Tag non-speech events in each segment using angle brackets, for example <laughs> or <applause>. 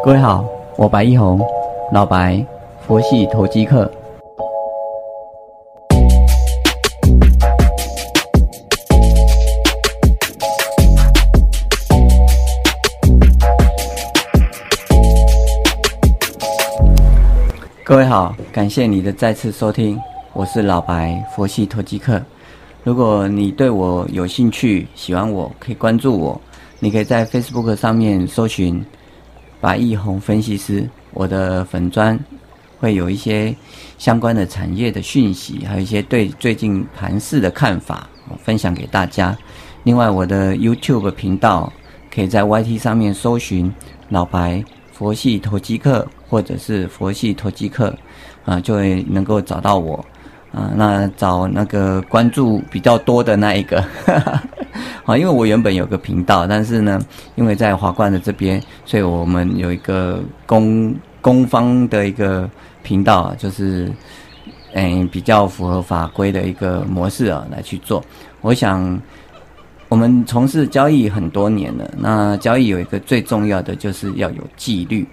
各位好，我白一红，老白，佛系投机客。各位好，感谢你的再次收听，我是老白，佛系投机客。如果你对我有兴趣，喜欢我，可以关注我。你可以在 Facebook 上面搜寻白义宏分析师，我的粉砖会有一些相关的产业的讯息，还有一些对最近盘市的看法，我分享给大家。另外，我的 YouTube 频道可以在 YT 上面搜寻老白佛系投机客。或者是佛系投机客，啊，就会能够找到我，啊，那找那个关注比较多的那一个，哈哈 <laughs> 啊，因为我原本有个频道，但是呢，因为在华冠的这边，所以我们有一个公公方的一个频道，就是，嗯，比较符合法规的一个模式啊，来去做。我想，我们从事交易很多年了，那交易有一个最重要的就是要有纪律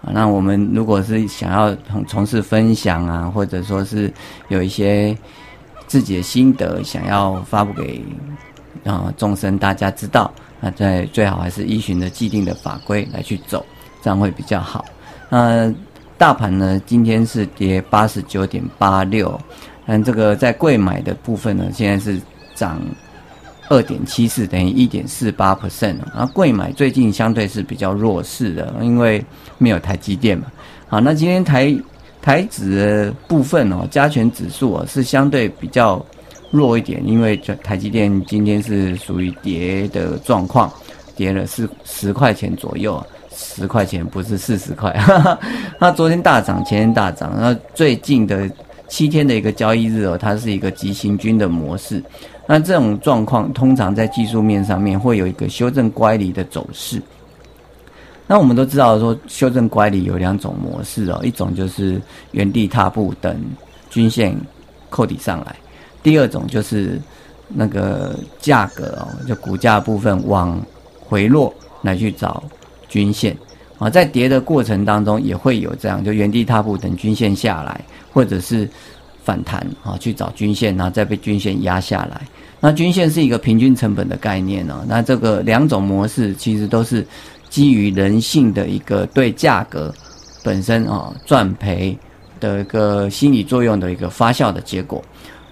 啊。那我们如果是想要从从事分享啊，或者说是有一些自己的心得想要发布给啊众生大家知道，那在最好还是依循着既定的法规来去走，这样会比较好。那大盘呢，今天是跌八十九点八六，但这个在贵买的部分呢，现在是涨。二点七四等于一点四八 percent 啊，贵买最近相对是比较弱势的，因为没有台积电嘛。好，那今天台台指的部分哦，加权指数啊是相对比较弱一点，因为台积电今天是属于跌的状况，跌了四十块钱左右，十块钱不是四十块。<laughs> 那昨天大涨，前天大涨，那最近的七天的一个交易日哦，它是一个急行军的模式。那这种状况通常在技术面上面会有一个修正乖离的走势。那我们都知道说，修正乖离有两种模式哦，一种就是原地踏步等均线扣底上来，第二种就是那个价格哦，就股价部分往回落来去找均线啊，在跌的过程当中也会有这样，就原地踏步等均线下来，或者是。反弹啊，去找均线，然后再被均线压下来。那均线是一个平均成本的概念哦。那这个两种模式其实都是基于人性的一个对价格本身啊赚赔的一个心理作用的一个发酵的结果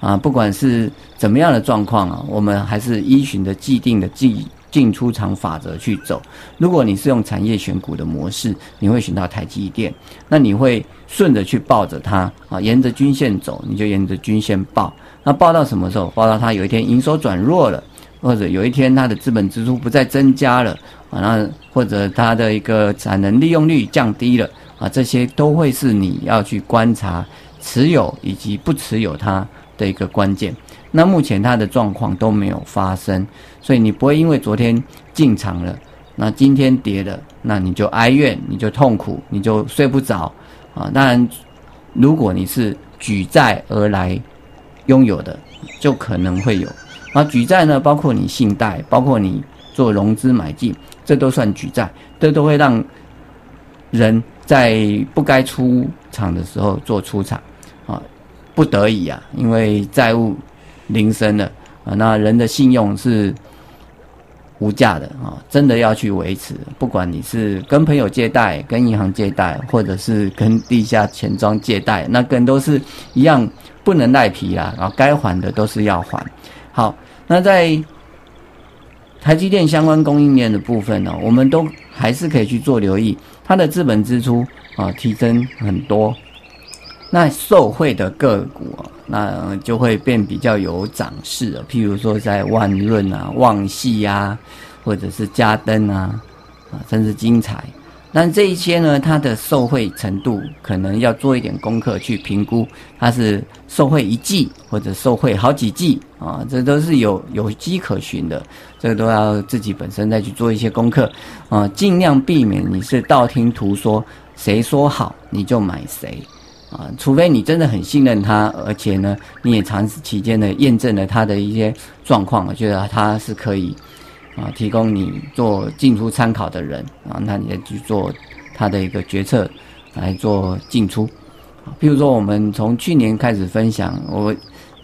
啊。不管是怎么样的状况啊，我们还是依循着既定的进。进出场法则去走。如果你是用产业选股的模式，你会选到台积电，那你会顺着去抱着它啊，沿着均线走，你就沿着均线抱。那抱到什么时候？抱到它有一天营收转弱了，或者有一天它的资本支出不再增加了啊，那或者它的一个产能利用率降低了啊，这些都会是你要去观察持有以及不持有它的一个关键。那目前它的状况都没有发生，所以你不会因为昨天进场了，那今天跌了，那你就哀怨，你就痛苦，你就睡不着啊。当然，如果你是举债而来拥有的，就可能会有。那举债呢，包括你信贷，包括你做融资买进，这都算举债，这都会让人在不该出场的时候做出场，不得已啊，因为债务。铃声了啊！那人的信用是无价的啊，真的要去维持。不管你是跟朋友借贷、跟银行借贷，或者是跟地下钱庄借贷，那更都是一样不能赖皮啦。然后该还的都是要还。好，那在台积电相关供应链的部分呢，我们都还是可以去做留意，它的资本支出啊提升很多。那受惠的个股，那就会变比较有涨势了。譬如说在万润啊、旺系啊，或者是嘉登啊，啊，甚至精彩。但这一些呢，它的受惠程度可能要做一点功课去评估，它是受惠一季或者受惠好几季啊，这都是有有迹可循的。这个都要自己本身再去做一些功课啊，尽量避免你是道听途说，谁说好你就买谁。啊，除非你真的很信任他，而且呢，你也长期间的验证了他的一些状况，我觉得他是可以啊提供你做进出参考的人啊，那你再去做他的一个决策来做进出。譬如说，我们从去年开始分享，我，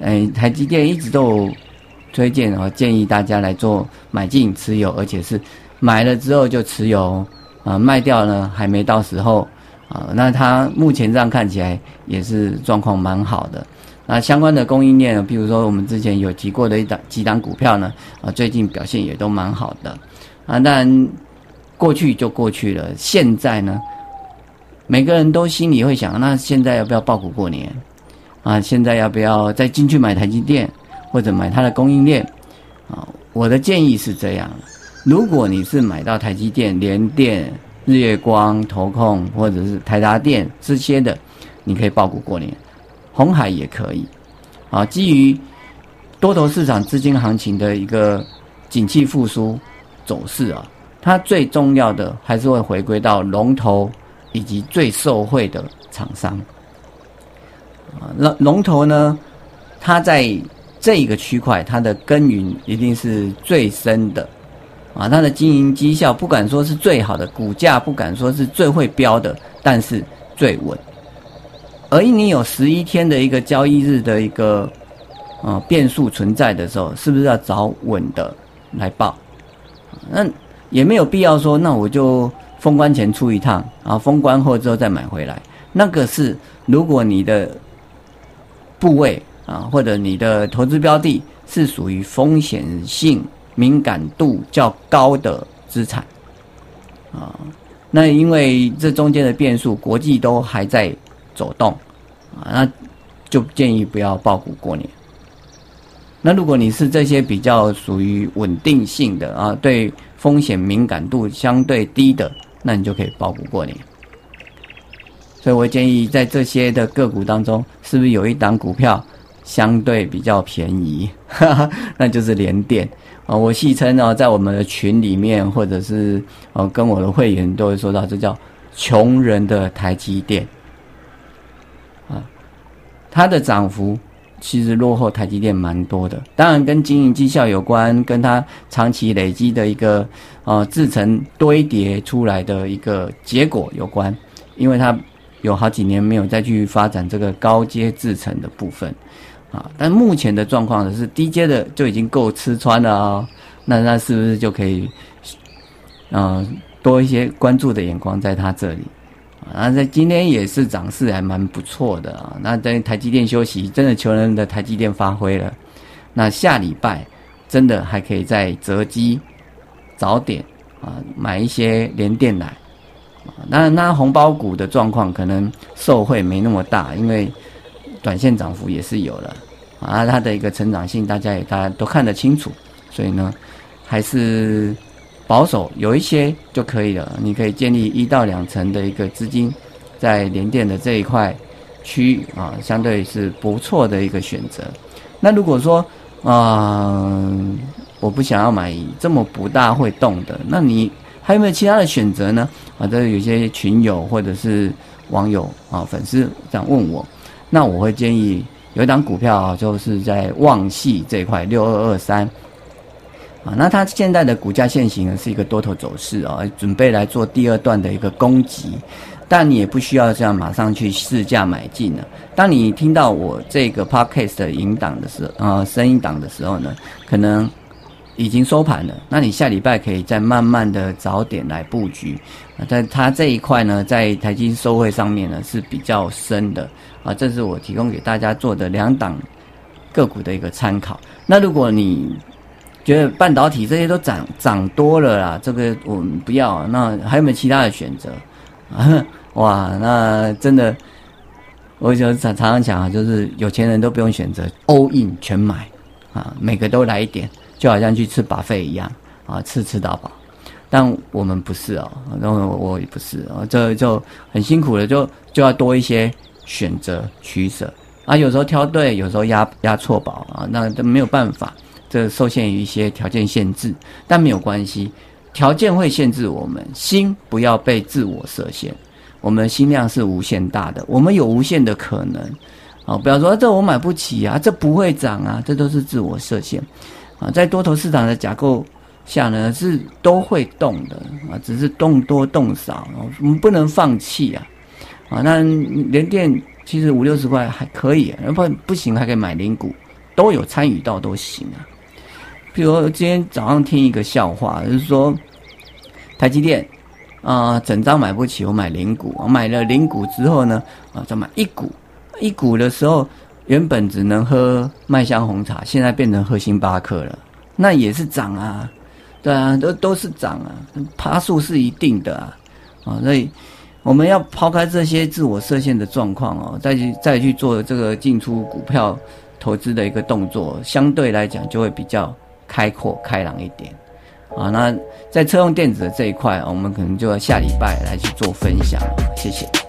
嗯，台积电一直都推荐和建议大家来做买进持有，而且是买了之后就持有，啊，卖掉呢还没到时候，啊，那它目前这样看起来也是状况蛮好的。那相关的供应链，呢，比如说我们之前有提过的一档几档股票呢，啊，最近表现也都蛮好的，啊，但过去就过去了，现在呢？每个人都心里会想，那现在要不要爆股过年？啊，现在要不要再进去买台积电，或者买它的供应链？啊，我的建议是这样：如果你是买到台积电、联电、日月光、投控，或者是台达电这些的，你可以报股过年。红海也可以。啊，基于多头市场资金行情的一个景气复苏走势啊，它最重要的还是会回归到龙头。以及最受惠的厂商啊，龙龙头呢，它在这一个区块，它的耕耘一定是最深的啊，它的经营绩效不敢说是最好的，股价不敢说是最会标的，但是最稳。而你有十一天的一个交易日的一个啊变数存在的时候，是不是要找稳的来报？那也没有必要说，那我就。封关前出一趟，然后封关后之后再买回来，那个是如果你的部位啊，或者你的投资标的是属于风险性敏感度较高的资产啊，那因为这中间的变数，国际都还在走动啊，那就建议不要爆股过年。那如果你是这些比较属于稳定性的啊，对风险敏感度相对低的。那你就可以包股过年，所以我建议在这些的个股当中，是不是有一档股票相对比较便宜？<laughs> 那就是联电啊，我戏称呢，在我们的群里面，或者是呃跟我的会员都会说到，这叫穷人的台积电啊，它的涨幅。其实落后台积电蛮多的，当然跟经营绩效有关，跟它长期累积的一个呃制成堆叠出来的一个结果有关，因为它有好几年没有再去发展这个高阶制成的部分啊。但目前的状况呢是低阶的就已经够吃穿了啊，那那是不是就可以嗯多一些关注的眼光在它这里？啊，在今天也是涨势还蛮不错的啊。那在台积电休息，真的求人的台积电发挥了。那下礼拜真的还可以在择机早点啊买一些连电奶啊。那那红包股的状况可能受惠没那么大，因为短线涨幅也是有了啊。它的一个成长性大家也大家都看得清楚，所以呢还是。保守有一些就可以了，你可以建立一到两成的一个资金，在联电的这一块区域啊，相对是不错的一个选择。那如果说啊，我不想要买这么不大会动的，那你还有没有其他的选择呢？啊，这有些群友或者是网友啊粉丝这样问我，那我会建议有一档股票啊，就是在旺系这一块六二二三。啊，那它现在的股价现行呢是一个多头走势啊，准备来做第二段的一个攻击，但你也不需要这样马上去试价买进了。当你听到我这个 podcast 的引导的时候，啊，声音档的时候呢，可能已经收盘了。那你下礼拜可以再慢慢的早点来布局啊，但它这一块呢，在台积收汇上面呢是比较深的啊，这是我提供给大家做的两档个股的一个参考。那如果你觉得半导体这些都涨涨多了啦，这个我们不要。那还有没有其他的选择？啊，<laughs> 哇，那真的，我就常常常讲啊，就是有钱人都不用选择，all in 全买啊，每个都来一点，就好像去吃把费一样啊，吃吃到饱。但我们不是哦，然后我也不是哦，这就很辛苦了，就就要多一些选择取舍啊，有时候挑对，有时候压压错宝啊，那都没有办法。这受限于一些条件限制，但没有关系，条件会限制我们心不要被自我设限。我们心量是无限大的，我们有无限的可能。啊，不要说这我买不起啊，这不会涨啊，这都是自我设限。啊，在多头市场的架构下呢是都会动的啊，只是动多动少，我们不能放弃啊啊！那连电其实五六十块还可以，不不行还可以买零股，都有参与到都行啊。比如今天早上听一个笑话，就是说台积电啊，整张买不起，我买零股，我买了零股之后呢啊，再买一股，一股的时候原本只能喝麦香红茶，现在变成喝星巴克了，那也是涨啊。对啊，都都是涨啊，爬数是一定的啊，啊，所以我们要抛开这些自我设限的状况哦，再去再去做这个进出股票投资的一个动作，相对来讲就会比较开阔开朗一点啊。那在车用电子的这一块，我们可能就要下礼拜来去做分享，谢谢。